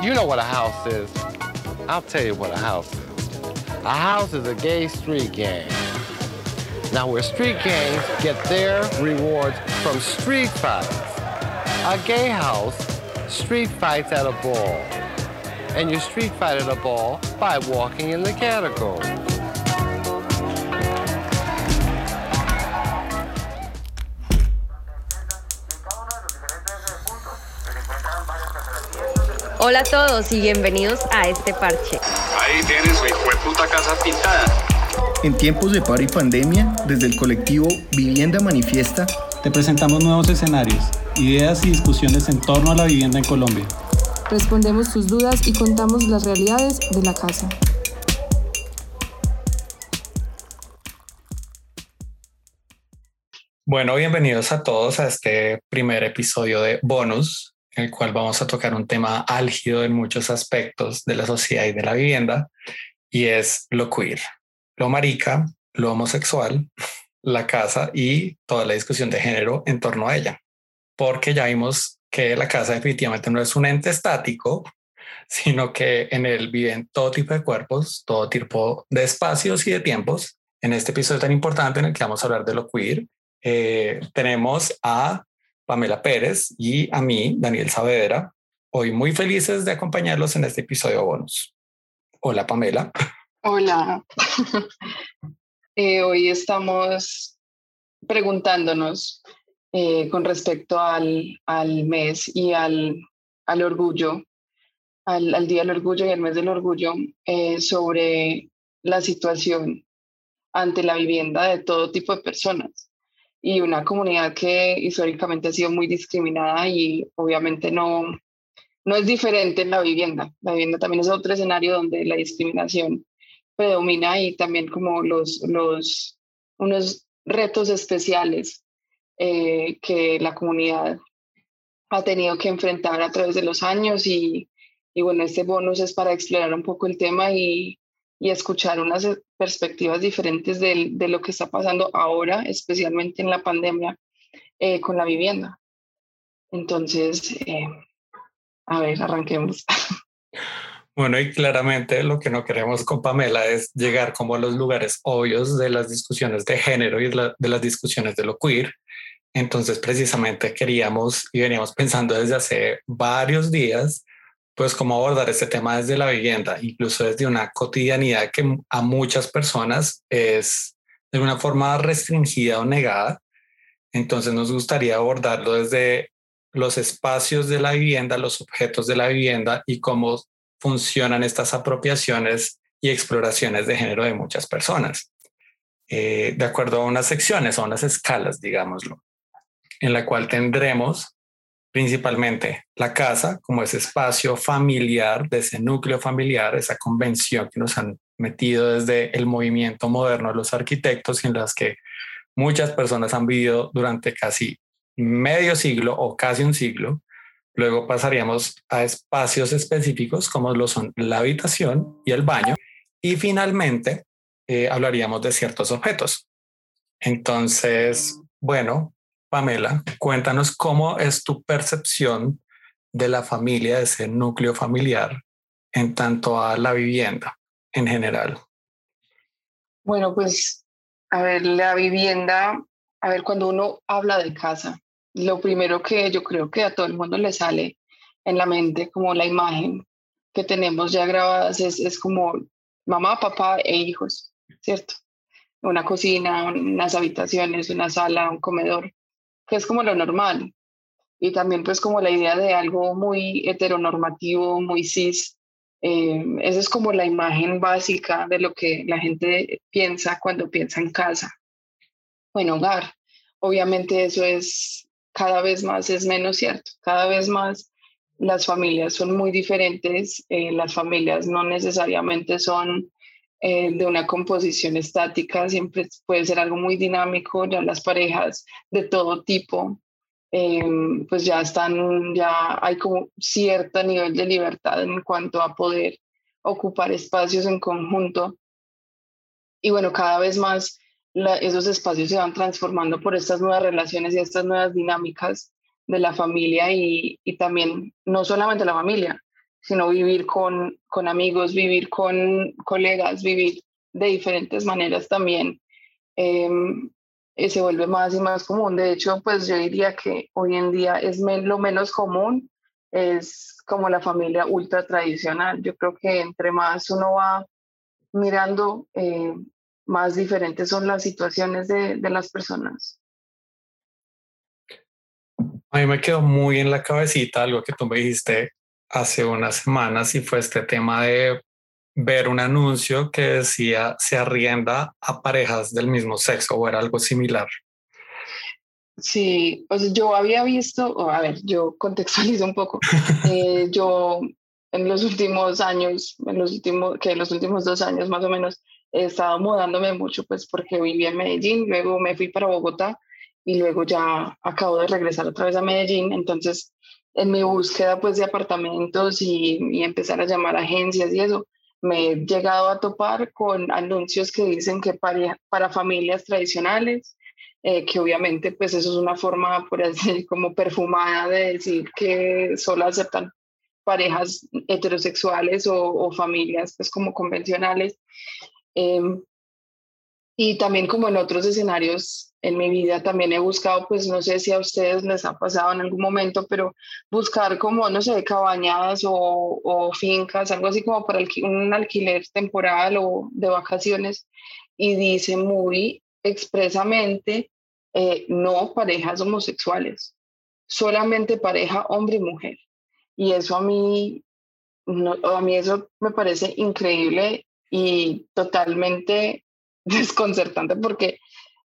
You know what a house is. I'll tell you what a house is. A house is a gay street gang. Now, where street gangs get their rewards from street fights. A gay house, street fights at a ball. And you street fight at a ball by walking in the category. Hola a todos y bienvenidos a este parche. Ahí tienes su hijo de puta casa pintada. En tiempos de paro y pandemia, desde el colectivo Vivienda Manifiesta, te presentamos nuevos escenarios, ideas y discusiones en torno a la vivienda en Colombia. Respondemos tus dudas y contamos las realidades de la casa. Bueno, bienvenidos a todos a este primer episodio de Bonus, en el cual vamos a tocar un tema álgido en muchos aspectos de la sociedad y de la vivienda, y es lo queer, lo marica, lo homosexual, la casa y toda la discusión de género en torno a ella. Porque ya vimos que la casa definitivamente no es un ente estático, sino que en él viven todo tipo de cuerpos, todo tipo de espacios y de tiempos. En este episodio tan importante en el que vamos a hablar de lo queer, eh, tenemos a Pamela Pérez y a mí, Daniel Saavedra, hoy muy felices de acompañarlos en este episodio bonus. Hola Pamela. Hola. Eh, hoy estamos preguntándonos eh, con respecto al, al, mes y al, al orgullo, al, al, Día del Orgullo y al mes del Orgullo, eh, sobre la situación ante la vivienda de todo tipo de personas y una comunidad que históricamente ha sido muy discriminada y obviamente no, no es diferente en la vivienda. La vivienda también es otro escenario donde la discriminación predomina y también como los, los unos retos especiales eh, que la comunidad ha tenido que enfrentar a través de los años y, y bueno, este bonus es para explorar un poco el tema y, y escuchar unas perspectivas diferentes de, de, lo que está pasando ahora, especialmente en la pandemia, eh, con la vivienda. Entonces, eh, a ver, arranquemos. Bueno, y claramente lo que no queremos con Pamela es llegar como a los lugares obvios de las discusiones de género y de, las discusiones de lo queer. Entonces, precisamente queríamos y veníamos pensando desde hace varios días, pues cómo abordar este tema desde la vivienda, incluso desde una cotidianidad que a muchas personas es de una forma restringida o negada. Entonces, nos gustaría abordarlo desde los espacios de la vivienda, los objetos de la vivienda y cómo funcionan estas apropiaciones y exploraciones de género de muchas personas, eh, de acuerdo a unas secciones o unas escalas, digámoslo, en la cual tendremos principalmente la casa como ese espacio familiar, de ese núcleo familiar, esa convención que nos han metido desde el movimiento moderno de los arquitectos en las que muchas personas han vivido durante casi medio siglo o casi un siglo, Luego pasaríamos a espacios específicos como lo son la habitación y el baño. Y finalmente eh, hablaríamos de ciertos objetos. Entonces, bueno, Pamela, cuéntanos cómo es tu percepción de la familia, de ese núcleo familiar en tanto a la vivienda en general. Bueno, pues, a ver, la vivienda, a ver, cuando uno habla de casa, lo primero que yo creo que a todo el mundo le sale en la mente, como la imagen que tenemos ya grabadas, es, es como mamá, papá e hijos, ¿cierto? Una cocina, unas habitaciones, una sala, un comedor, que es como lo normal. Y también pues como la idea de algo muy heteronormativo, muy cis. Eh, esa es como la imagen básica de lo que la gente piensa cuando piensa en casa o hogar. Obviamente eso es cada vez más es menos cierto, cada vez más las familias son muy diferentes, eh, las familias no necesariamente son eh, de una composición estática, siempre puede ser algo muy dinámico, ya las parejas de todo tipo, eh, pues ya están, ya hay como cierto nivel de libertad en cuanto a poder ocupar espacios en conjunto. Y bueno, cada vez más esos espacios se van transformando por estas nuevas relaciones y estas nuevas dinámicas de la familia y, y, también no solamente la familia, sino vivir con, con amigos, vivir con colegas, vivir de diferentes maneras también. Em, se vuelve más y más común. De hecho, pues yo diría que hoy en día es lo menos común, es como la familia ultra tradicional. Yo creo que entre más uno va mirando, eh, más diferentes son las situaciones de, de las personas. A mí me quedó muy en la cabecita algo que tú me dijiste hace unas semanas y fue este tema de ver un anuncio que decía se arrienda a parejas del mismo sexo o era algo similar. Sí, pues yo había visto, a ver, yo contextualizo un poco. Eh, yo en los últimos años, en los últimos, que los últimos dos años más o menos, he estado mudándome mucho, pues porque viví en Medellín, luego me fui para Bogotá y luego ya acabo de regresar otra vez a Medellín. Entonces, en mi búsqueda pues de apartamentos y, y empezar a llamar a agencias y eso, me he llegado a topar con anuncios que dicen que para, para familias tradicionales, eh, que obviamente pues eso es una forma por así como perfumada de decir que solo aceptan parejas heterosexuales o, familias pues como convencionales. Em, y también como en otros escenarios en mi vida también he buscado, pues no sé si a ustedes les ha pasado en algún momento, pero buscar como, no sé, cabañadas o, o fincas, algo así como para un alquiler temporal o de vacaciones. Y dice muy expresamente eh, no parejas homosexuales, solamente pareja hombre y mujer. Y eso a mí, no, a mí eso me parece increíble y totalmente desconcertante porque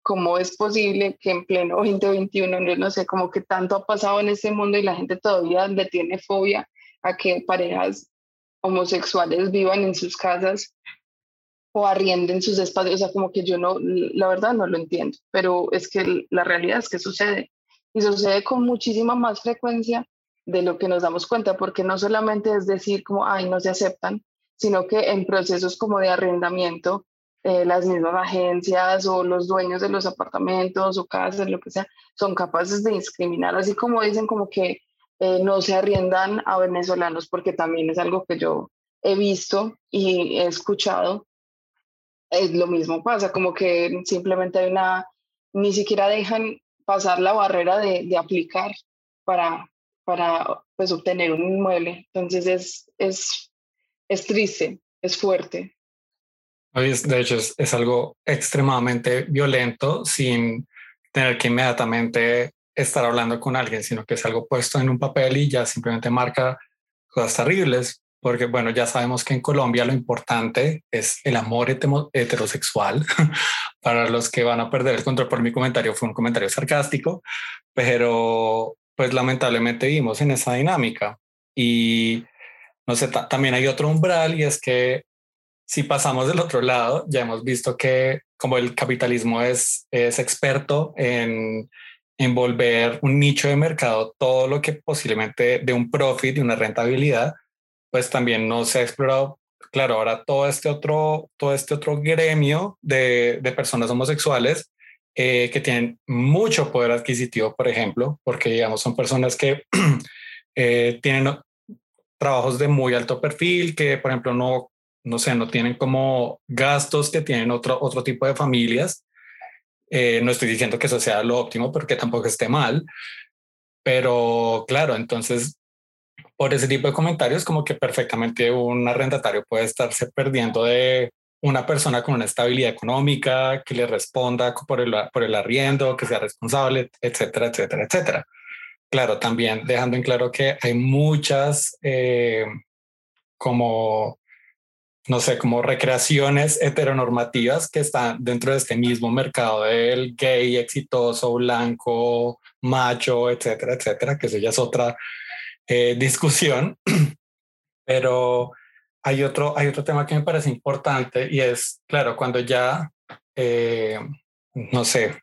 cómo es posible que en pleno 2021, no sé, como que tanto ha pasado en este mundo y la gente todavía le tiene fobia a que parejas homosexuales vivan en sus casas o arrienden sus espacios, o sea, como que yo no, la verdad no lo entiendo, pero es que la realidad es que sucede y sucede con muchísima más frecuencia de lo que nos damos cuenta, porque no solamente es decir como, ay, no se aceptan, sino que en procesos como de arrendamiento eh, las mismas agencias o los dueños de los apartamentos o casas, lo que sea, son capaces de discriminar, así como dicen como que eh, no se arriendan a venezolanos, porque también es algo que yo he visto y he escuchado. Es lo mismo pasa, como que simplemente hay una, ni siquiera dejan pasar la barrera de, de aplicar para, para pues, obtener un inmueble. Entonces es, es, es triste, es fuerte. De hecho, es, algo extremadamente violento sin tener que inmediatamente estar hablando con alguien, sino que es algo puesto en un papel y ya simplemente marca cosas terribles, porque bueno, ya sabemos que en Colombia lo importante es el amor heterosexual. Para los que van a perder el control por mi comentario, fue un comentario sarcástico, pero pues lamentablemente vivimos en esa dinámica y no sé, también hay otro umbral y es que si pasamos del otro lado, ya hemos visto que como el capitalismo es, es experto en envolver un nicho de mercado todo lo que posiblemente de un profit, de una rentabilidad, pues también no se ha explorado. Claro, ahora todo este otro, todo este otro gremio de, de personas homosexuales eh, que tienen mucho poder adquisitivo, por ejemplo, porque digamos son personas que eh, tienen trabajos de muy alto perfil, que por ejemplo no no sé, no tienen como gastos que tienen otro, otro tipo de familias. Eh, no estoy diciendo que eso sea lo óptimo porque tampoco esté mal, pero claro, entonces por ese tipo de comentarios como que perfectamente un arrendatario puede estarse perdiendo de una persona con una estabilidad económica que le responda por el, por el arriendo, que sea responsable, etcétera, etcétera, etcétera. Claro, también dejando en claro que hay muchas eh, como no sé, como recreaciones heteronormativas que están dentro de este mismo mercado del gay exitoso, blanco, macho, etcétera, etcétera, que eso ya es otra eh, discusión. Pero hay otro, hay otro tema que me parece importante y es, claro, cuando ya, eh, no sé,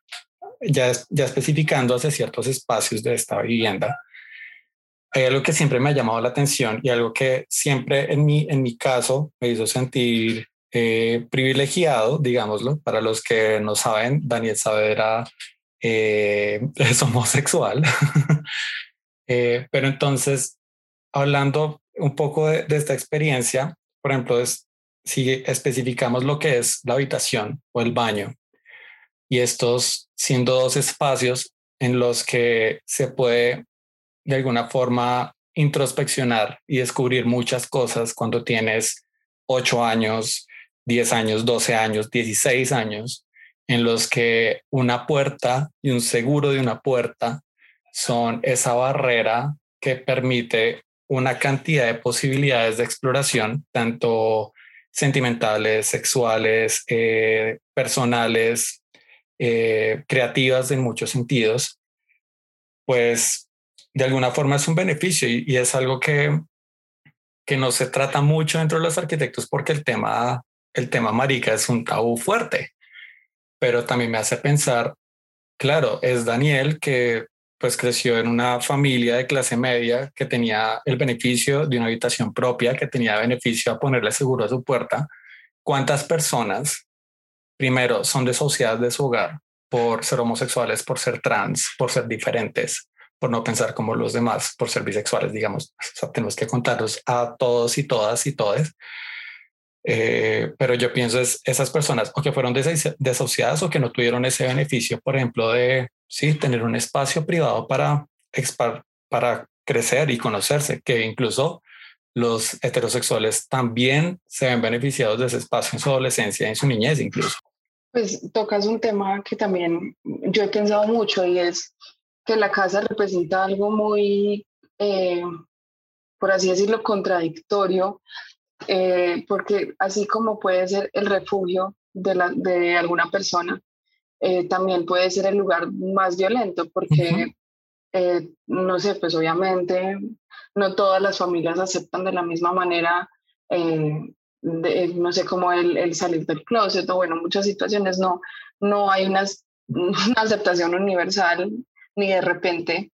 ya, ya especificando hacia ciertos espacios de esta vivienda, hay algo que siempre me ha llamado la atención y algo que siempre en mi, en mi caso me hizo sentir eh, privilegiado, digámoslo. Para los que no saben, Daniel Saavedra eh, es homosexual. Eh, pero entonces, hablando un poco de, esta experiencia, por ejemplo, es, si especificamos lo que es la habitación o el baño, y estos siendo dos espacios en los que se puede de alguna forma introspeccionar y descubrir muchas cosas cuando tienes 8 años, 10 años, 12 años, 16 años, en los que una puerta y un seguro de una puerta son esa barrera que permite una cantidad de posibilidades de exploración, tanto sentimentales, sexuales, eh, personales, eh, creativas en muchos sentidos, pues de alguna forma es un beneficio y, es algo que, que no se trata mucho dentro de los arquitectos porque el tema, el tema marica es un tabú fuerte, pero también me hace pensar, claro, es Daniel que pues creció en una familia de clase media que tenía el beneficio de una habitación propia, que tenía beneficio a ponerle seguro a su puerta. ¿Cuántas personas, primero, son desociadas de su hogar por ser homosexuales, por ser trans, por ser diferentes, por no pensar como los demás, por ser bisexuales, digamos? tenemos que contarlos a todos y todas y todes. Eh, pero yo pienso es esas personas o que fueron desociadas o que no tuvieron ese beneficio, por ejemplo, de sí, tener un espacio privado para, para crecer y conocerse, que incluso los heterosexuales también se ven beneficiados de ese espacio en su adolescencia, en su niñez incluso. Pues tocas un tema que también yo he pensado mucho y es que la casa representa algo muy, eh, por así decirlo, contradictorio, eh, porque así como puede ser el refugio de, la, de alguna persona, eh, también puede ser el lugar más violento porque, eh, no sé, pues obviamente no todas las familias aceptan de la misma manera, eh, no sé, como el, el, salir del closet o bueno, muchas situaciones no, no hay una, una aceptación universal ni de repente.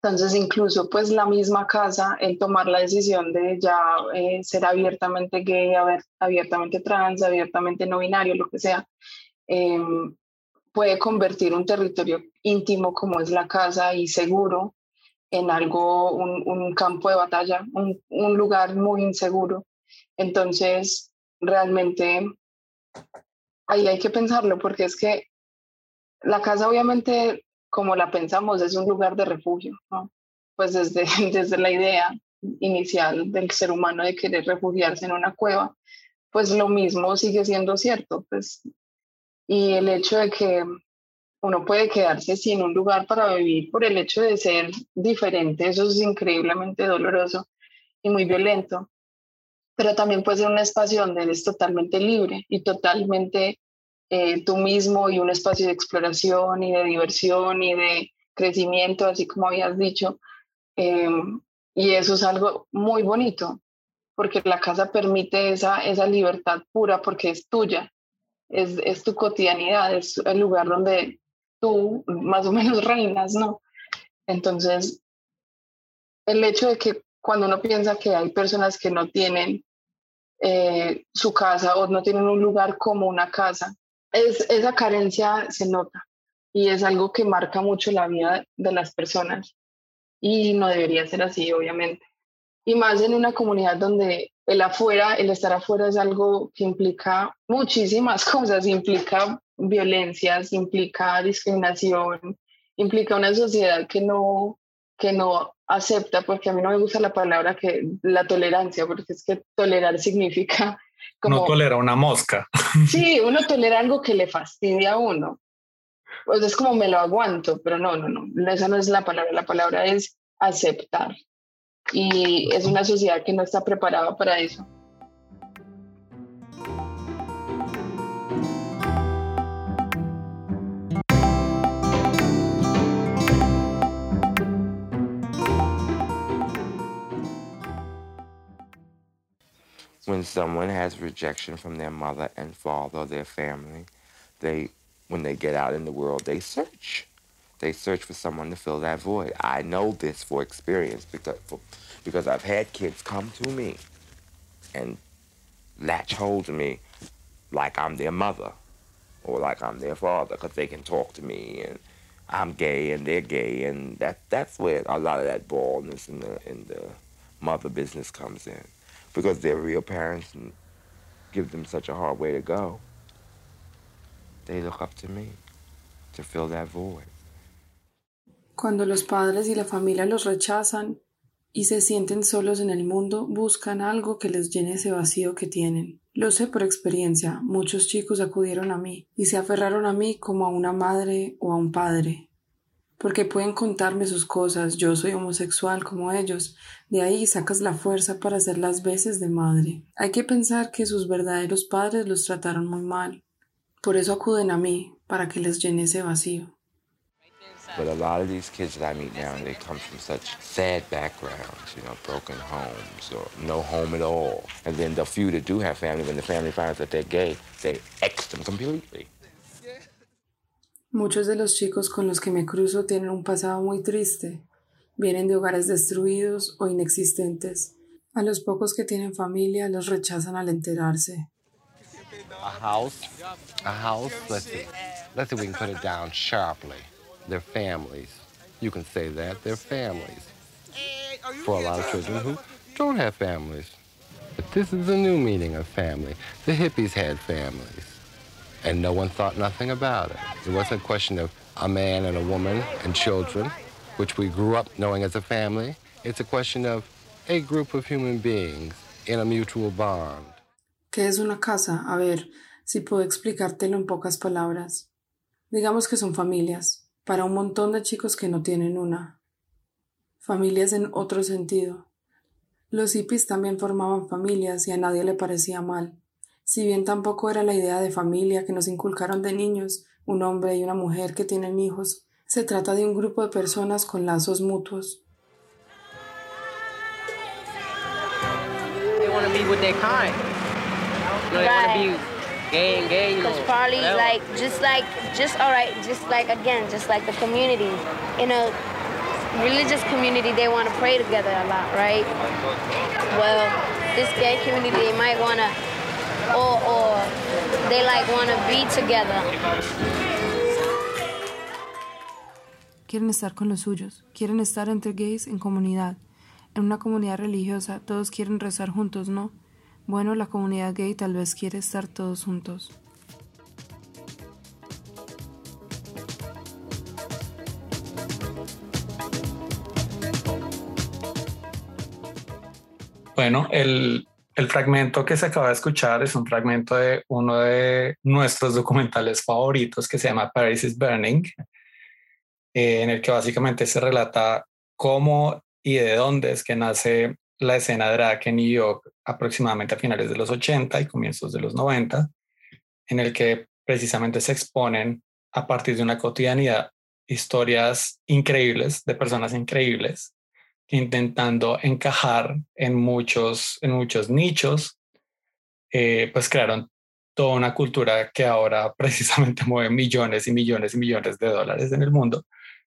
Entonces, incluso pues la misma casa, el tomar la decisión de ya ser abiertamente gay, abiertamente trans, abiertamente no binario, lo que sea, Em, puede convertir un territorio íntimo como es la casa y seguro en algo, un, campo de batalla, un, un, lugar muy inseguro. Entonces, realmente ahí hay que pensarlo porque es que la casa obviamente, como la pensamos, es un lugar de refugio. Pues desde, desde la idea inicial del ser humano de querer refugiarse en una cueva, pues lo mismo sigue siendo cierto, pues y el hecho de que uno puede quedarse sin un lugar para vivir por el hecho de ser diferente, eso es increíblemente doloroso y muy violento, pero también puede ser un espacio donde eres totalmente libre y totalmente eh, tú mismo y un espacio de exploración y de diversión y de crecimiento, así como habías dicho. Em, y eso es algo muy bonito, porque la casa permite esa, esa libertad pura porque es tuya es, es tu cotidianidad, es el lugar donde tú más o menos reinas, ¿no? Entonces, el hecho de que cuando uno piensa que hay personas que no tienen eh, su casa o no tienen un lugar como una casa, es, esa carencia se nota y es algo que marca mucho la vida de las personas y no debería ser así, obviamente. Y más en una comunidad donde el afuera, el estar afuera es algo que implica muchísimas cosas, implica violencias, implica discriminación, implica una sociedad que no, que no acepta, porque a mí no me gusta la palabra que la tolerancia, porque es que tolerar significa como... No tolera una mosca. Sí, uno tolera algo que le fastidia a uno. Pues es como me lo aguanto, pero no, no, no, esa no es la palabra, la palabra es aceptar y es una sociedad que no está preparada para eso. When someone has rejection from their mother and father, or their family, they, when they get out in the world, they search. They search for someone to fill that void. I know this for experience because, for, because I've had kids come to me and latch hold to me like I'm their mother or like I'm their father because they can talk to me and I'm gay and they're gay and that that's where a lot of that baldness and the and the mother business comes in because their real parents give them such a hard way to go. They look up to me to fill that void. Cuando los padres y la familia los rechazan y se sienten solos en el mundo, buscan algo que les llene ese vacío que tienen. Lo sé por experiencia, muchos chicos acudieron a mí y se aferraron a mí como a una madre o a un padre. Porque pueden contarme sus cosas, yo soy homosexual como ellos, de ahí sacas la fuerza para hacer las veces de madre. Hay que pensar que sus verdaderos padres los trataron muy mal. Por eso acuden a mí, para que les llene ese vacío. But a lot of these kids that I meet now, they come from such sad backgrounds, you know, broken homes or no home at all. And then the few that do have family, when the family finds that they're gay, they X them completely. Muchos de los chicos con los que me cruzo tienen un pasado muy triste. Vienen de hogares destruidos o inexistentes. A los pocos que tienen familia los rechazan al enterarse. A house, a house, let's see. Let's see if we can put it down sharply. Their families. You can say that, their families. For a lot of children who don't have families. But this is the new meaning of family. The hippies had families. And no one thought nothing about it. It wasn't a question of a man and a woman and children, which we grew up knowing as a family. It's a question of a group of human beings in a mutual bond. ¿Qué es una casa? A ver, si puedo explicártelo en pocas palabras. Digamos que son familias, para un montón de chicos que no tienen una. Familias en otro sentido. Los hippies también formaban familias y a nadie le parecía mal. Si bien tampoco era la idea de familia que nos inculcaron de niños, un hombre y una mujer que tienen hijos, se trata de un grupo de personas con lazos mutuos. They want to be with their kind. They want to be. You know, Because probably whatever. like just like just all right, just like again, just like the community in a religious community, they want to pray together a lot, right? Well, this gay community, they might want to, or or they like want to be together. Quieren estar con los suyos, quieren estar entre gays en comunidad. En una comunidad religiosa todos quieren rezar juntos, ¿no? Bueno, la comunidad gay tal vez quiere estar todos juntos. Bueno, el, el fragmento que se acaba de escuchar es un fragmento de uno de nuestros documentales favoritos que se llama Paris is Burning, eh, en el que básicamente se relata cómo y de dónde es que nace la escena drag en New York aproximadamente a finales de los 80 y comienzos de los 90, en el que precisamente se exponen a partir de una cotidianidad historias increíbles de personas increíbles intentando encajar en muchos, en muchos nichos, eh, pues crearon toda una cultura que ahora precisamente mueve millones y millones y millones de dólares en el mundo,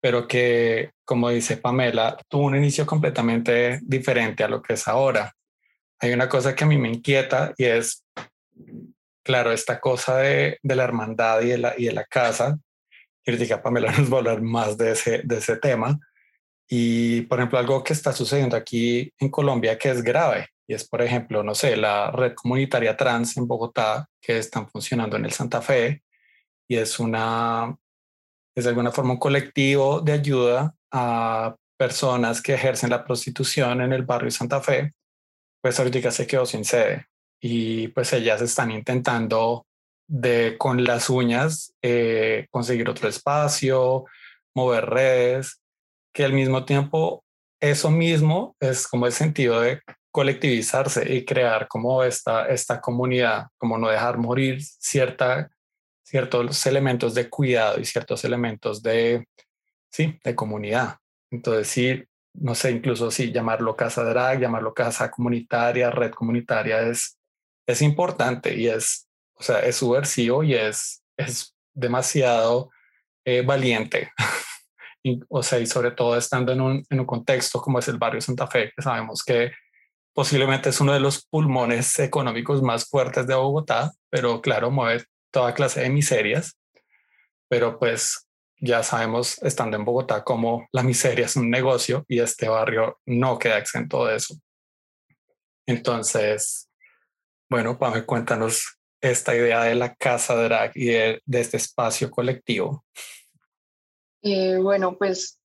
pero que, como dice Pamela, tuvo un inicio completamente diferente a lo que es ahora. Hay una cosa que a mí me inquieta y es, claro, esta cosa de, de la hermandad y de la, y de la casa. Critica Pamela nos va a hablar más de ese, de ese tema. Y, por ejemplo, algo que está sucediendo aquí en Colombia que es grave, y es, por ejemplo, no sé, la red comunitaria trans en Bogotá, que están funcionando en el Santa Fe, y es una, es de alguna forma un colectivo de ayuda a personas que ejercen la prostitución en el barrio Santa Fe, pues ahorita se quedó sin sede. Y pues ellas están intentando de con las uñas eh, conseguir otro espacio, mover redes, que al mismo tiempo eso mismo es como el sentido de colectivizarse y crear como esta, esta comunidad, como no dejar morir cierta, ciertos elementos de cuidado y ciertos elementos de, sí, de comunidad. Entonces, sí, no sé, incluso sí, llamarlo casa drag, llamarlo casa comunitaria, red comunitaria es, es importante y es, o sea, es subversivo y es, es demasiado eh, valiente. o sea, y sobre todo estando en un, en un contexto como es el barrio Santa Fe, que sabemos que posiblemente es uno de los pulmones económicos más fuertes de Bogotá, pero claro, mueve toda clase de miserias, pero pues ya sabemos, estando en Bogotá, como la miseria es un negocio y este barrio no queda exento de eso. Entonces, bueno, Pame, cuéntanos esta idea de la casa drag y de, este espacio colectivo. Eh, bueno, pues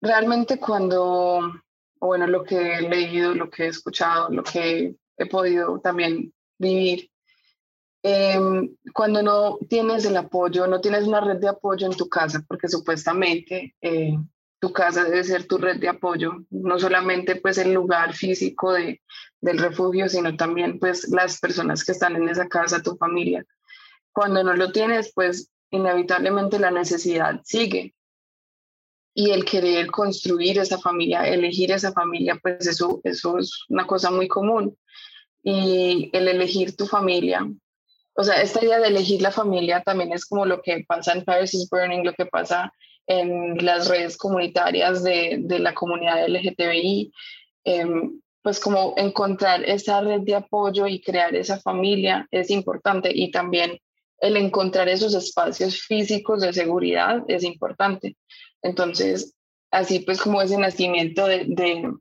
realmente cuando, bueno, lo que he leído, lo que he escuchado, lo que he podido también vivir, em, cuando no tienes el apoyo, no tienes una red de apoyo en tu casa, porque supuestamente eh, tu casa debe ser tu red de apoyo, no solamente pues el lugar físico de, del refugio, sino también pues las personas que están en esa casa, tu familia. Cuando no lo tienes, pues inevitablemente la necesidad sigue. Y el querer construir esa familia, elegir esa familia, pues eso, eso es una cosa muy común. Y el elegir tu familia, o sea, esta idea de elegir la familia también es como lo que pasa en Paris is Burning, lo que pasa en las redes comunitarias de, de la comunidad LGTBI, em, pues como encontrar esa red de apoyo y crear esa familia es importante y también el encontrar esos espacios físicos de seguridad es importante. Entonces, así pues como ese nacimiento de, de,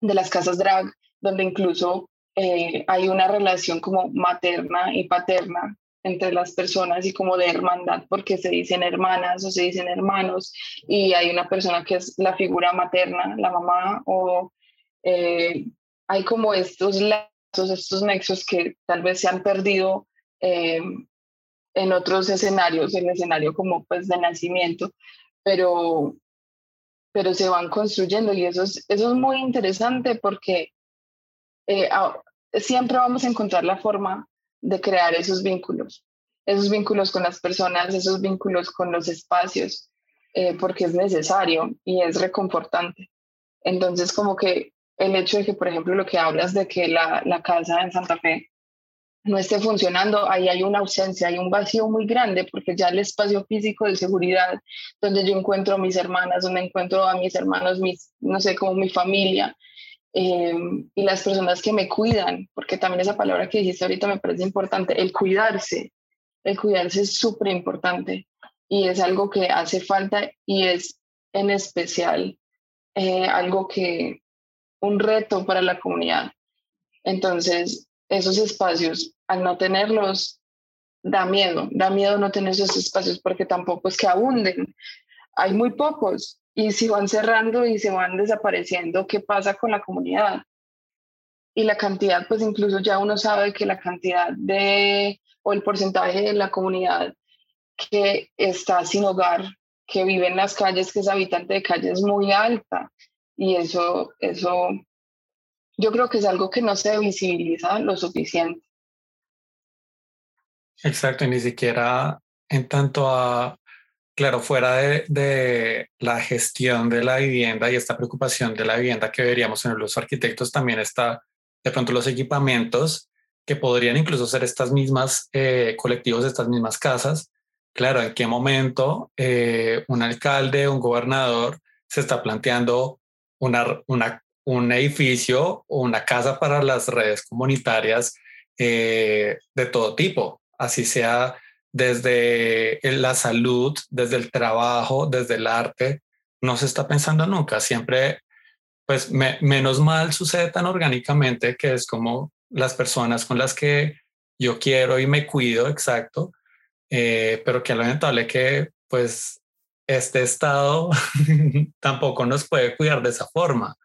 de las casas drag, donde incluso eh, hay una relación como materna y paterna entre las personas y como de hermandad, porque se dicen hermanas o se dicen hermanos y hay una persona que es la figura materna, la mamá, o eh, hay como estos lazos, estos nexos que tal vez se han perdido eh, en otros escenarios, el escenario como pues de nacimiento, pero, pero se van construyendo y eso es, eso es muy interesante porque eh, siempre vamos a encontrar la forma de crear esos vínculos, esos vínculos con las personas, esos vínculos con los espacios, eh, porque es necesario y es reconfortante. Entonces, como que el hecho de que, por ejemplo, lo que hablas de que la, la casa en Santa Fe no esté funcionando, ahí hay una ausencia, hay un vacío muy grande, porque ya el espacio físico de seguridad, donde yo encuentro a mis hermanas, donde encuentro a mis hermanos, mis, no sé, como mi familia, Em, y las personas que me cuidan, porque también esa palabra que dijiste ahorita me parece importante, el cuidarse, el cuidarse es súper importante y es algo que hace falta y es en especial eh, algo que, un reto para la comunidad. Entonces, esos espacios, al no tenerlos, da miedo, da miedo no tener esos espacios porque tampoco es que abunden. Hay muy pocos y si van cerrando y se van desapareciendo, ¿qué pasa con la comunidad? Y la cantidad, pues incluso ya uno sabe que la cantidad de, o el porcentaje de la comunidad que está sin hogar, que vive en las calles, que es habitante de calles, es muy alta. Y eso, eso, yo creo que es algo que no se visibiliza lo suficiente. Exacto, y ni siquiera en tanto a Claro, fuera de, la gestión de la vivienda y esta preocupación de la vivienda que deberíamos tener los arquitectos, también está de pronto los equipamientos que podrían incluso ser estas mismas eh, colectivos, estas mismas casas. Claro, en qué momento eh, un alcalde, un gobernador se está planteando una, un edificio o una casa para las redes comunitarias eh, de todo tipo, así sea desde la salud, desde el trabajo, desde el arte, no se está pensando nunca. Siempre, pues menos mal sucede tan orgánicamente que es como las personas con las que yo quiero y me cuido, exacto, eh, pero que lamentable que pues este estado tampoco nos puede cuidar de esa forma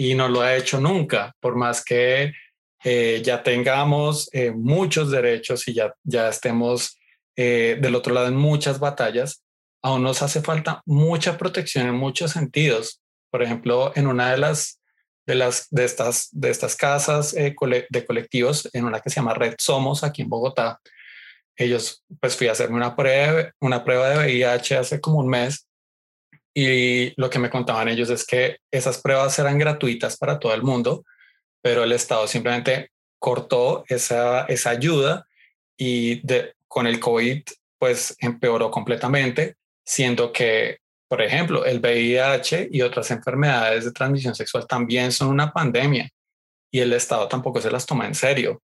y no lo ha hecho nunca, por más que eh, ya tengamos eh, muchos derechos y ya, ya estemos eh, del otro lado en muchas batallas, aún nos hace falta mucha protección en muchos sentidos. Por ejemplo, en una de las de las de estas de estas casas eh, de colectivos, en una que se llama Red Somos aquí en Bogotá, ellos pues fui a hacerme una prueba una prueba de VIH hace como un mes y lo que me contaban ellos es que esas pruebas eran gratuitas para todo el mundo, pero el Estado simplemente cortó esa, esa ayuda y con el COVID pues empeoró completamente, siendo que, por ejemplo, el VIH y otras enfermedades de transmisión sexual también son una pandemia y el Estado tampoco se las toma en serio.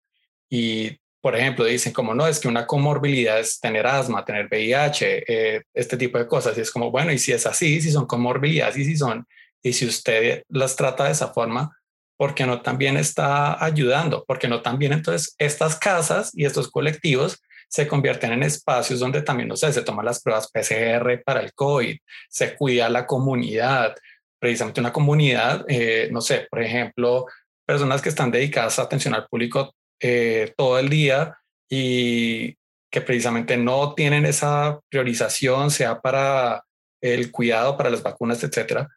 Y, por ejemplo, dicen como no, es que una comorbilidad es tener asma, tener VIH, eh, este tipo de cosas. Y es como, bueno, y si es así, si son comorbilidades y si son, y si usted las trata de esa forma, porque no también está ayudando, porque no también entonces estas casas y estos colectivos se convierten en espacios donde también, no sé, se toman las pruebas PCR para el COVID, se cuida la comunidad, precisamente una comunidad, eh, no sé, por ejemplo, personas que están dedicadas a atención al público eh, todo el día y que precisamente no tienen esa priorización, sea para el cuidado, para las vacunas, etcétera,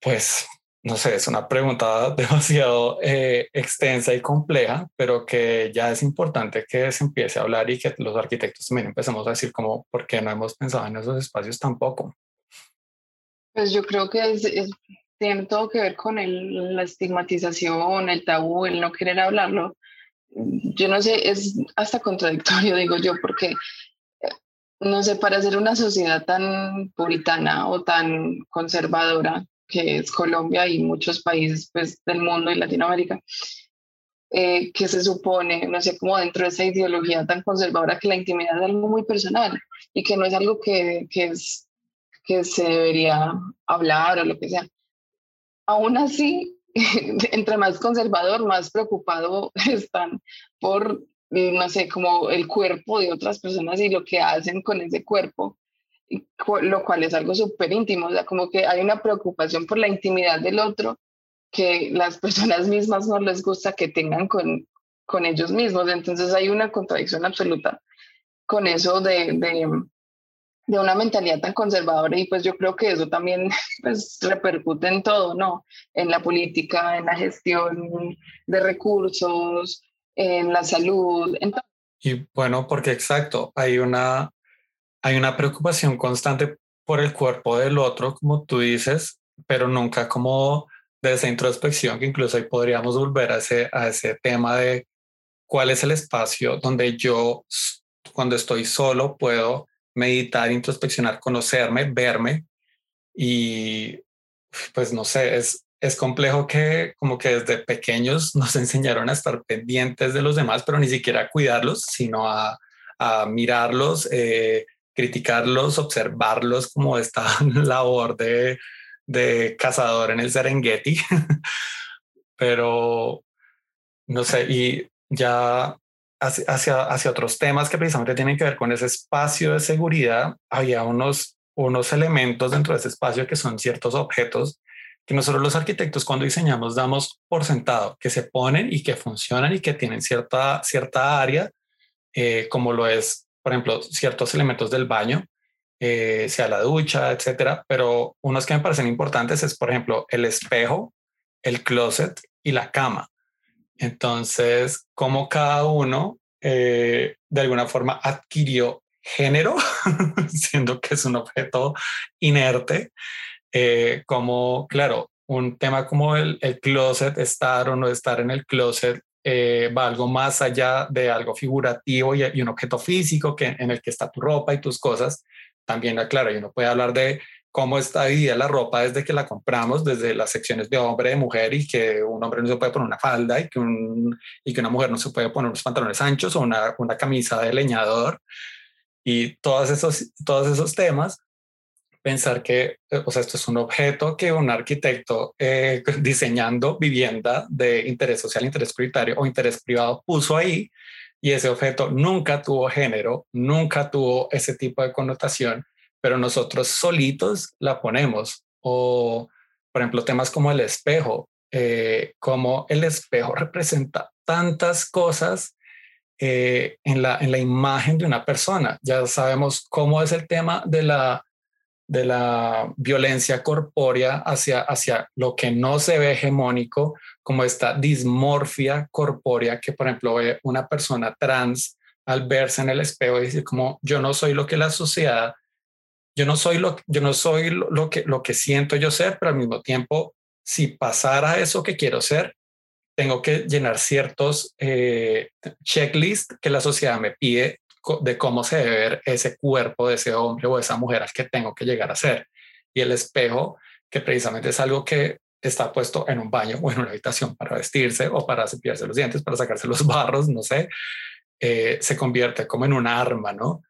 pues no sé, es una pregunta demasiado eh, extensa y compleja, pero que ya es importante que se empiece a hablar y que los arquitectos también empecemos a decir como, ¿por qué no hemos pensado en esos espacios tampoco? Pues yo creo que tiene todo que ver con el, la estigmatización, el tabú, el no querer hablarlo. Yo no sé, es hasta contradictorio, digo yo, porque eh, no sé, para ser una sociedad tan puritana o tan conservadora, que es Colombia y muchos países pues, del mundo y Latinoamérica, eh, que se supone, no sé, como dentro de esa ideología tan conservadora que la intimidad es algo muy personal y que no es algo que, que, es, que se debería hablar o lo que sea. Aún así, entre más conservador, más preocupado están por, no sé, como el cuerpo de otras personas y lo que hacen con ese cuerpo lo cual es algo súper íntimo, o sea, como que hay una preocupación por la intimidad del otro que las personas mismas no les gusta que tengan con, con ellos mismos, entonces hay una contradicción absoluta con eso de, de, una mentalidad tan conservadora y pues yo creo que eso también pues, repercute en todo, ¿no? En la política, en la gestión de recursos, en la salud. En y bueno, porque exacto, hay una hay una preocupación constante por el cuerpo del otro, como tú dices, pero nunca como de esa introspección, que incluso ahí podríamos volver a ese, a ese tema de cuál es el espacio donde yo, cuando estoy solo, puedo meditar, introspeccionar, conocerme, verme y pues no sé, es, es complejo que como que desde pequeños nos enseñaron a estar pendientes de los demás, pero ni siquiera a cuidarlos, sino a, a mirarlos, eh, criticarlos, observarlos como esta labor de, de cazador en el Serengeti. Pero no sé, y ya hacia, hacia otros temas que precisamente tienen que ver con ese espacio de seguridad, había unos, unos elementos dentro de ese espacio que son ciertos objetos que nosotros los arquitectos cuando diseñamos damos por sentado, que se ponen y que funcionan y que tienen cierta, cierta área, eh, como lo es por ejemplo, ciertos elementos del baño, eh, sea la ducha, etcétera, pero unos que me parecen importantes es, por ejemplo, el espejo, el closet y la cama. Entonces, como cada uno eh, de alguna forma adquirió género, siendo que es un objeto inerte, eh, como, claro, un tema como el, closet, estar o no estar en el closet, eh, va algo más allá de algo figurativo y, un objeto físico que, en el que está tu ropa y tus cosas. También, claro, y uno puede hablar de cómo está dividida la ropa desde que la compramos, desde las secciones de hombre, de mujer, y que un hombre no se puede poner una falda y que, un, y que una mujer no se puede poner unos pantalones anchos o una, una camisa de leñador. Y todos esos, todos esos temas pensar que, eh, o sea, esto es un objeto que un arquitecto eh, diseñando vivienda de interés social, interés prioritario o interés privado puso ahí y ese objeto nunca tuvo género, nunca tuvo ese tipo de connotación, pero nosotros solitos la ponemos. O, por ejemplo, temas como el espejo, eh, como el espejo representa tantas cosas en, la, en la imagen de una persona. Ya sabemos cómo es el tema de la de la violencia corpórea hacia, hacia lo que no se ve hegemónico, como esta dismorfia corpórea que, por ejemplo, ve una persona trans al verse en el espejo y decir como yo no soy lo que la sociedad, yo no soy lo, yo no soy lo, que, lo que siento yo ser, pero al mismo tiempo, si pasara eso que quiero ser, tengo que llenar ciertos eh, checklists que la sociedad me pide de cómo se debe ver ese cuerpo de ese hombre o esa mujer al que tengo que llegar a ser. Y el espejo, que precisamente es algo que está puesto en un baño o en una habitación para vestirse o para cepillarse los dientes, para sacarse los barros, no sé, eh, se convierte como en un arma, ¿no?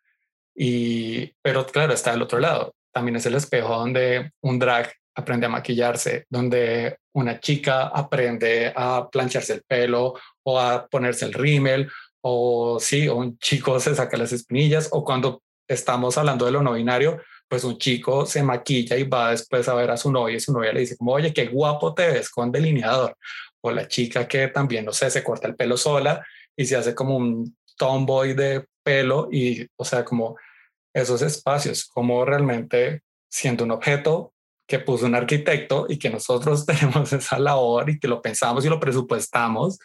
Y, pero claro, está del otro lado. También es el espejo donde un drag aprende a maquillarse, donde una chica aprende a plancharse el pelo o a ponerse el rímel, o sí, o un chico se saca las espinillas, o cuando estamos hablando de lo no binario, pues un chico se maquilla y va después a ver a su novia y su novia le dice como, oye, qué guapo te ves con delineador. O la chica que también, no sé, se corta el pelo sola y se hace como un tomboy de pelo y, o sea, como esos espacios, como realmente siendo un objeto que puso un arquitecto y que nosotros tenemos esa labor y que lo pensamos y lo presupuestamos,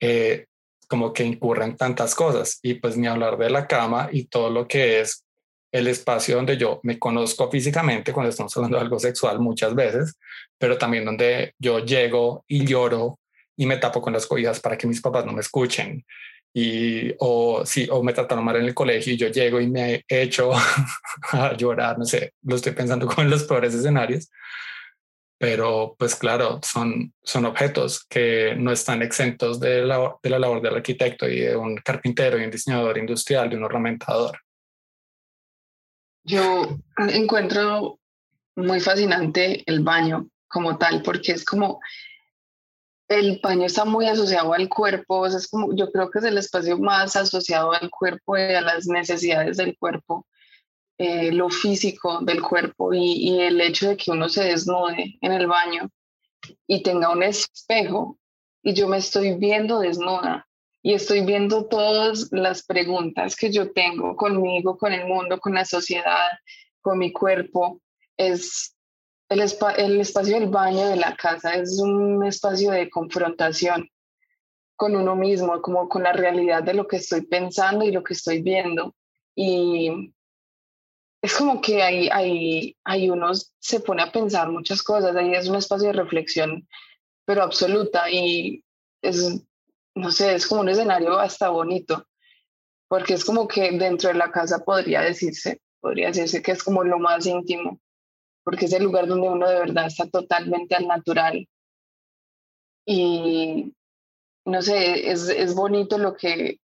eh, como que incurren tantas cosas. Y pues ni hablar de la cama y todo lo que es el espacio donde yo me conozco físicamente cuando estamos hablando de algo sexual muchas veces, pero también donde yo llego y lloro y me tapo con las cobijas para que mis papás no me escuchen y o sí o me trataron mal en el colegio y yo llego y me echo a llorar no sé lo estoy pensando con los peores escenarios pero pues claro son son objetos que no están exentos de la, de la labor del arquitecto y de un carpintero y un diseñador industrial de un ornamentador. Yo encuentro muy fascinante el baño como tal porque es como el baño está muy asociado al cuerpo, es como, yo creo que es el espacio más asociado al cuerpo y a las necesidades del cuerpo, eh, lo físico del cuerpo y, y, el hecho de que uno se desnude en el baño y tenga un espejo y yo me estoy viendo desnuda y estoy viendo todas las preguntas que yo tengo conmigo, con el mundo, con la sociedad, con mi cuerpo, es el, el espacio del baño de la casa es un espacio de confrontación con uno mismo, como con la realidad de lo que estoy pensando y lo que estoy viendo. Y es como que ahí, ahí, ahí uno se pone a pensar muchas cosas, ahí es un espacio de reflexión, pero absoluta. Y es, no sé, es como un escenario hasta bonito, porque es como que dentro de la casa podría decirse, podría decirse que es como lo más íntimo porque es el lugar donde uno de verdad está totalmente al natural. Y no sé, es, es bonito lo que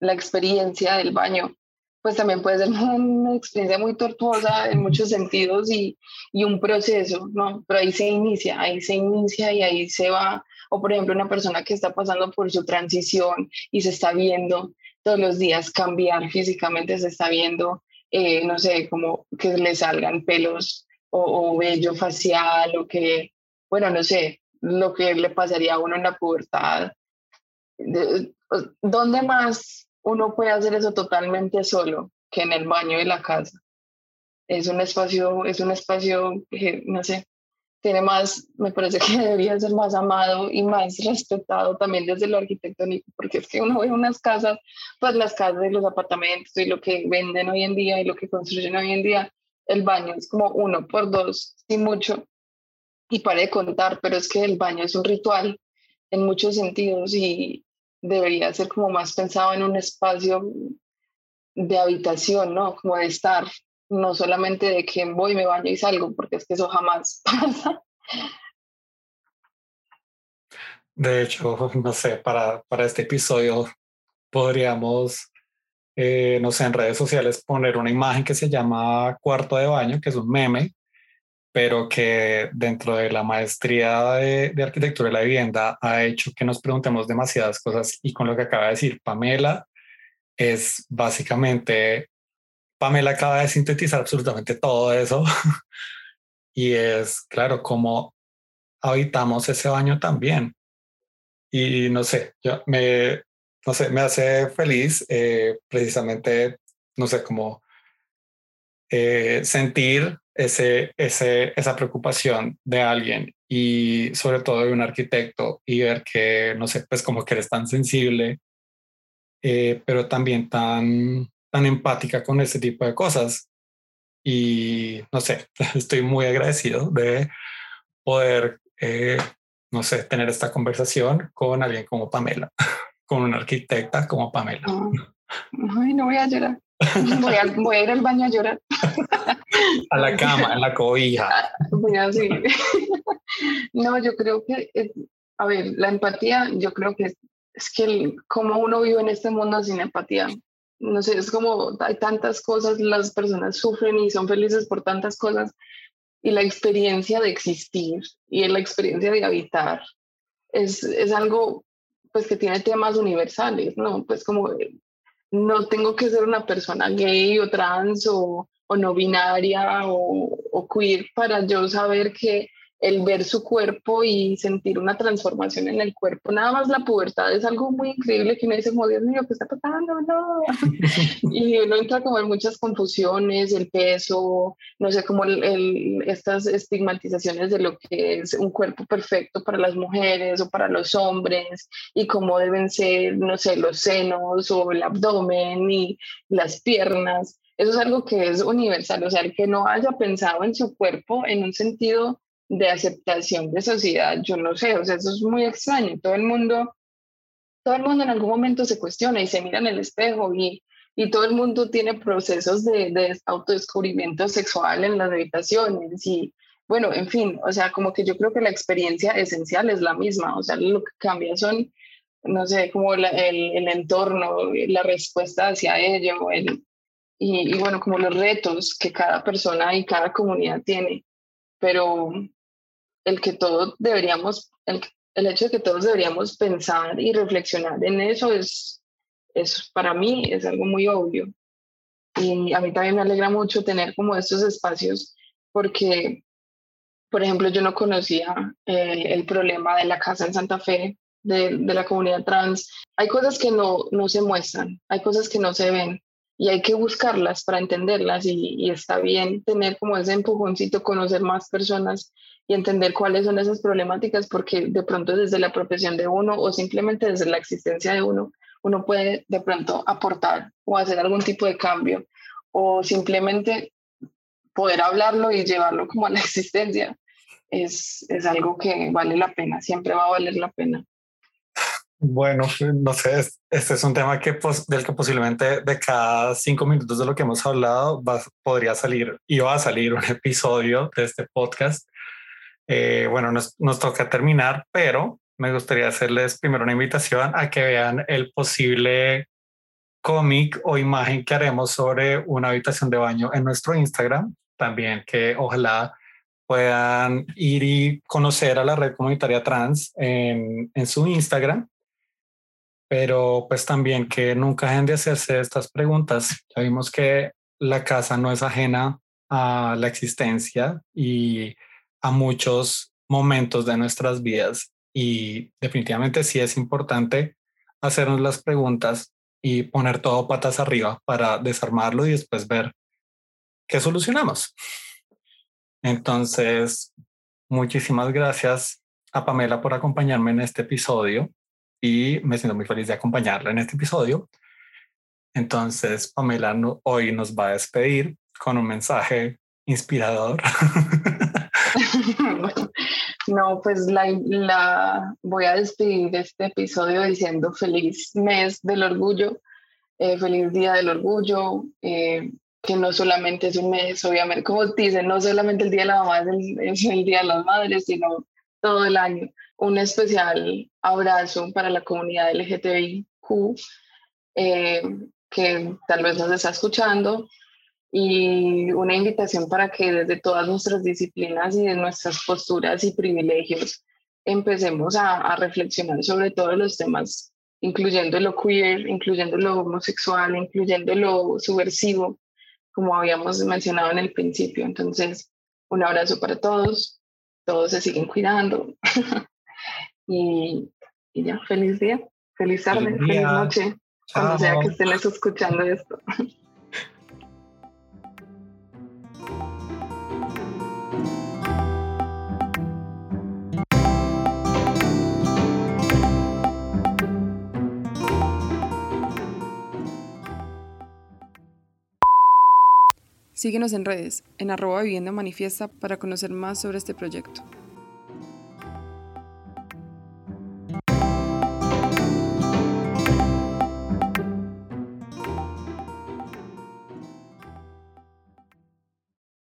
la experiencia del baño, pues también puede ser una experiencia muy tortuosa en muchos sentidos y, y un proceso, ¿no? Pero ahí se inicia, ahí se inicia y ahí se va. O por ejemplo, una persona que está pasando por su transición y se está viendo todos los días cambiar físicamente, se está viendo, eh, no sé, como que le salgan pelos o, vello facial o que, bueno, no sé, lo que le pasaría a uno en la pubertad. ¿Dónde más uno puede hacer eso totalmente solo que en el baño de la casa? Es un espacio, es un espacio que, no sé, tiene más, me parece que debería ser más amado y más respetado también desde lo arquitectónico, porque es que uno ve unas casas, pues las casas y los apartamentos y lo que venden hoy en día y lo que construyen hoy en día, el baño es como uno por dos, y mucho, y para de contar, pero es que el baño es un ritual en muchos sentidos y debería ser como más pensado en un espacio de habitación, ¿no? Como de estar, no solamente de que voy, me baño y salgo, porque es que eso jamás pasa. De hecho, no sé, para, para este episodio podríamos eh, no sé, en redes sociales poner una imagen que se llama cuarto de baño, que es un meme, pero que dentro de la maestría de, arquitectura de la vivienda ha hecho que nos preguntemos demasiadas cosas y con lo que acaba de decir Pamela es básicamente, Pamela acaba de sintetizar absolutamente todo eso y es, claro, cómo habitamos ese baño también. Y no sé, yo me, no sé, me hace feliz eh, precisamente, no sé, como eh, sentir ese, ese, esa preocupación de alguien y sobre todo de un arquitecto y ver que, no sé, pues como que eres tan sensible, eh, pero también tan, tan empática con ese tipo de cosas. Y no sé, estoy muy agradecido de poder, no sé, tener esta conversación con alguien como Pamela. con una arquitecta como Pamela. Ay, no voy a llorar. Voy a, voy a ir al baño a llorar. A la cama, en la cobija. Voy así. No, yo creo que, a ver, la empatía, yo creo que es, que como uno vive en este mundo sin empatía, no sé, es como hay tantas cosas, las personas sufren y son felices por tantas cosas, y la experiencia de existir y la experiencia de habitar es, es algo pues que tiene temas universales, ¿no? Pues como no tengo que ser una persona gay o trans o, o no binaria o, o, queer para yo saber que el ver su cuerpo y sentir una transformación en el cuerpo. Nada más la pubertad es algo muy increíble que uno dice, oh, Dios mío, ¿qué está pasando? No. y uno entra como en muchas confusiones, el peso, no sé, como el, estas estigmatizaciones de lo que es un cuerpo perfecto para las mujeres o para los hombres y cómo deben ser, no sé, los senos o el abdomen y las piernas. Eso es algo que es universal, o sea, el que no haya pensado en su cuerpo en un sentido de aceptación de sociedad, yo no sé, o sea, eso es muy extraño. Todo el mundo, todo el mundo en algún momento se cuestiona y se mira en el espejo y, y todo el mundo tiene procesos de, de autodescubrimiento sexual en las habitaciones y bueno, en fin, o sea, como que yo creo que la experiencia esencial es la misma, o sea, lo que cambia son, no sé, como el, entorno, la respuesta hacia ello, el, y, y bueno, como los retos que cada persona y cada comunidad tiene. Pero, el que todos deberíamos, el, el, hecho de que todos deberíamos pensar y reflexionar en eso es, es, para mí es algo muy obvio. Y a mí también me alegra mucho tener como estos espacios porque, por ejemplo, yo no conocía eh, el problema de la casa en Santa Fe, de, de, la comunidad trans. Hay cosas que no, no se muestran, hay cosas que no se ven y hay que buscarlas para entenderlas y, y está bien tener como ese empujoncito, conocer más personas y entender cuáles son esas problemáticas, porque de pronto desde la profesión de uno o simplemente desde la existencia de uno, uno puede de pronto aportar o hacer algún tipo de cambio o simplemente poder hablarlo y llevarlo como a la existencia. Es, es algo que vale la pena, siempre va a valer la pena. Bueno, no sé, este es un tema que del que posiblemente de cada cinco minutos de lo que hemos hablado va, podría salir y va a salir un episodio de este podcast eh, bueno, nos, nos toca terminar, pero me gustaría hacerles primero una invitación a que vean el posible cómic o imagen que haremos sobre una habitación de baño en nuestro Instagram. También que ojalá puedan ir y conocer a la red comunitaria trans en, en su Instagram. Pero pues también que nunca dejen de hacerse estas preguntas. Ya vimos que la casa no es ajena a la existencia y a muchos momentos de nuestras vidas y definitivamente sí es importante hacernos las preguntas y poner todo patas arriba para desarmarlo y después ver qué solucionamos. Entonces, muchísimas gracias a Pamela por acompañarme en este episodio y me siento muy feliz de acompañarla en este episodio. Entonces, Pamela hoy nos va a despedir con un mensaje inspirador. no, pues la, voy a despedir este episodio diciendo feliz mes del orgullo, eh, feliz día del orgullo, eh, que no solamente es un mes, obviamente, como dicen, no solamente el día de la mamá es el, día de las madres, sino todo el año. Un especial abrazo para la comunidad LGTBIQ eh, que tal vez nos está escuchando y una invitación para que desde todas nuestras disciplinas y de nuestras posturas y privilegios empecemos a, a, reflexionar sobre todos los temas, incluyendo lo queer, incluyendo lo homosexual, incluyendo lo subversivo, como habíamos mencionado en el principio. Entonces, un abrazo para todos, todos se siguen cuidando. Y, y, ya, feliz día, feliz tarde, feliz, feliz noche, cuando sea que estén escuchando esto. Síguenos en redes, en arroba vivienda manifiesta para conocer más sobre este proyecto.